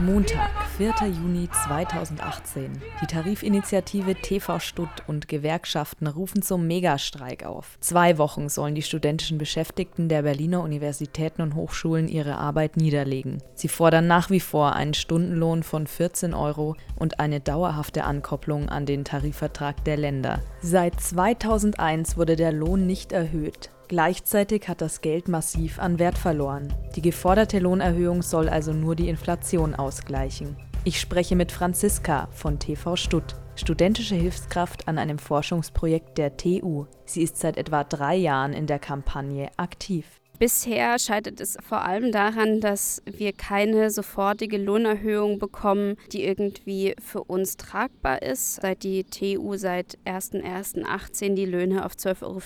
Montag, 4. Juni 2018. Die Tarifinitiative TV Stutt und Gewerkschaften rufen zum Megastreik auf. Zwei Wochen sollen die studentischen Beschäftigten der Berliner Universitäten und Hochschulen ihre Arbeit niederlegen. Sie fordern nach wie vor einen Stundenlohn von 14 Euro und eine dauerhafte Ankopplung an den Tarifvertrag der Länder. Seit 2001 wurde der Lohn nicht erhöht. Gleichzeitig hat das Geld massiv an Wert verloren. Die geforderte Lohnerhöhung soll also nur die Inflation ausgleichen. Ich spreche mit Franziska von TV Stutt, studentische Hilfskraft an einem Forschungsprojekt der TU. Sie ist seit etwa drei Jahren in der Kampagne aktiv. Bisher scheitert es vor allem daran, dass wir keine sofortige Lohnerhöhung bekommen, die irgendwie für uns tragbar ist. Seit die TU seit 01.01.18 die Löhne auf 12,50 Euro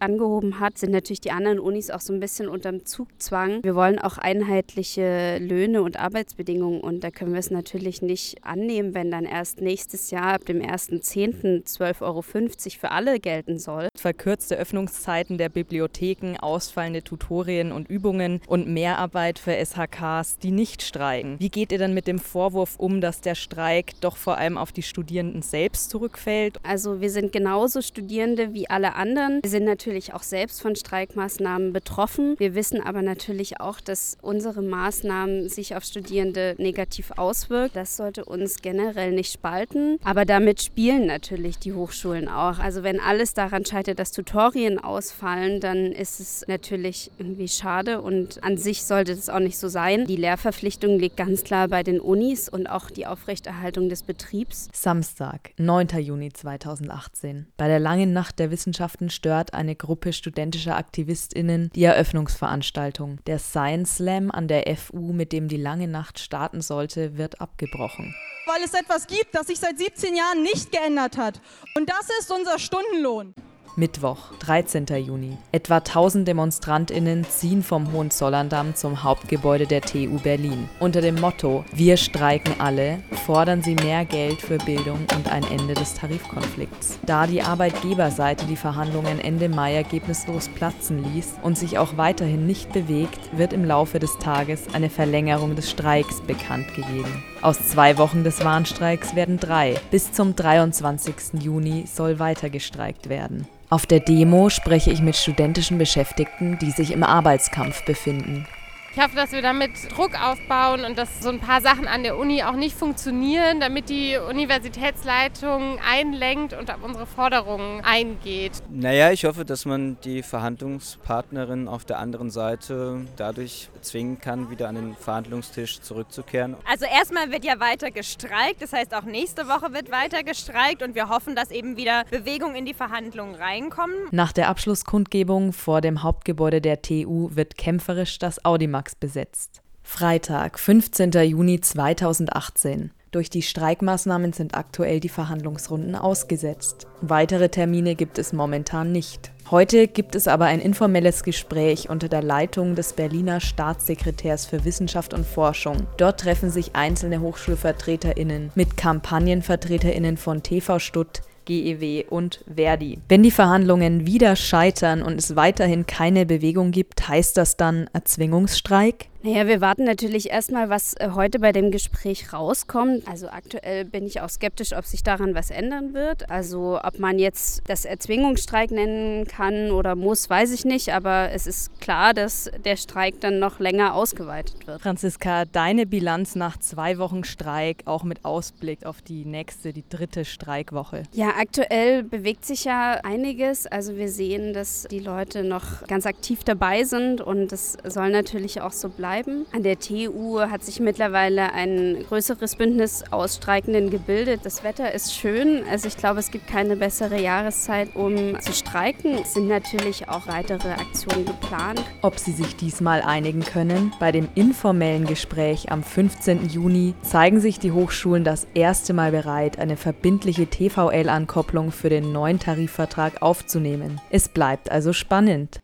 angehoben hat, sind natürlich die anderen Unis auch so ein bisschen unterm Zugzwang. Wir wollen auch einheitliche Löhne und Arbeitsbedingungen und da können wir es natürlich nicht annehmen, wenn dann erst nächstes Jahr ab dem 1.10. 12,50 Euro für alle gelten soll. Verkürzte Öffnungszeiten der Bibliotheken, ausfallende Tutorien Tutorien und Übungen und Mehrarbeit für SHKs, die nicht streiken. Wie geht ihr dann mit dem Vorwurf um, dass der Streik doch vor allem auf die Studierenden selbst zurückfällt? Also wir sind genauso Studierende wie alle anderen. Wir sind natürlich auch selbst von Streikmaßnahmen betroffen. Wir wissen aber natürlich auch, dass unsere Maßnahmen sich auf Studierende negativ auswirken. Das sollte uns generell nicht spalten. Aber damit spielen natürlich die Hochschulen auch. Also wenn alles daran scheitert, dass Tutorien ausfallen, dann ist es natürlich irgendwie schade und an sich sollte das auch nicht so sein. Die Lehrverpflichtung liegt ganz klar bei den Unis und auch die Aufrechterhaltung des Betriebs. Samstag, 9. Juni 2018. Bei der langen Nacht der Wissenschaften stört eine Gruppe studentischer AktivistInnen die Eröffnungsveranstaltung. Der Science Slam an der FU, mit dem die lange Nacht starten sollte, wird abgebrochen weil es etwas gibt, das sich seit 17 Jahren nicht geändert hat. Und das ist unser Stundenlohn. Mittwoch, 13. Juni. Etwa 1000 DemonstrantInnen ziehen vom Hohenzollerndamm zum Hauptgebäude der TU Berlin. Unter dem Motto Wir streiken alle fordern sie mehr Geld für Bildung und ein Ende des Tarifkonflikts. Da die Arbeitgeberseite die Verhandlungen Ende Mai ergebnislos platzen ließ und sich auch weiterhin nicht bewegt, wird im Laufe des Tages eine Verlängerung des Streiks bekannt gegeben. Aus zwei Wochen des Warnstreiks werden drei. Bis zum 23. Juni soll weiter gestreikt werden. Auf der Demo spreche ich mit studentischen Beschäftigten, die sich im Arbeitskampf befinden. Ich hoffe, dass wir damit Druck aufbauen und dass so ein paar Sachen an der Uni auch nicht funktionieren, damit die Universitätsleitung einlenkt und auf unsere Forderungen eingeht. Naja, ich hoffe, dass man die Verhandlungspartnerin auf der anderen Seite dadurch zwingen kann, wieder an den Verhandlungstisch zurückzukehren. Also erstmal wird ja weiter gestreikt, das heißt auch nächste Woche wird weiter gestreikt und wir hoffen, dass eben wieder Bewegung in die Verhandlungen reinkommen. Nach der Abschlusskundgebung vor dem Hauptgebäude der TU wird kämpferisch das Audimax Max besetzt. Freitag, 15. Juni 2018. Durch die Streikmaßnahmen sind aktuell die Verhandlungsrunden ausgesetzt. Weitere Termine gibt es momentan nicht. Heute gibt es aber ein informelles Gespräch unter der Leitung des Berliner Staatssekretärs für Wissenschaft und Forschung. Dort treffen sich einzelne Hochschulvertreterinnen mit Kampagnenvertreterinnen von TV Stutt, GEW und Verdi. Wenn die Verhandlungen wieder scheitern und es weiterhin keine Bewegung gibt, heißt das dann Erzwingungsstreik? Naja, wir warten natürlich erstmal, was äh, heute bei dem Gespräch rauskommt. Also aktuell bin ich auch skeptisch, ob sich daran was ändern wird. Also ob man jetzt das Erzwingungsstreik nennen kann oder muss, weiß ich nicht. Aber es ist klar, dass der Streik dann noch länger ausgeweitet wird. Franziska, deine Bilanz nach zwei Wochen Streik, auch mit Ausblick auf die nächste, die dritte Streikwoche. Ja, aktuell bewegt sich ja einiges. Also wir sehen, dass die Leute noch ganz aktiv dabei sind und das soll natürlich auch so bleiben bleiben. An der TU hat sich mittlerweile ein größeres Bündnis aus Streikenden gebildet. Das Wetter ist schön. Also ich glaube, es gibt keine bessere Jahreszeit, um zu streiken. Es sind natürlich auch weitere Aktionen geplant. Ob sie sich diesmal einigen können? Bei dem informellen Gespräch am 15. Juni zeigen sich die Hochschulen das erste Mal bereit, eine verbindliche TVL-Ankopplung für den neuen Tarifvertrag aufzunehmen. Es bleibt also spannend.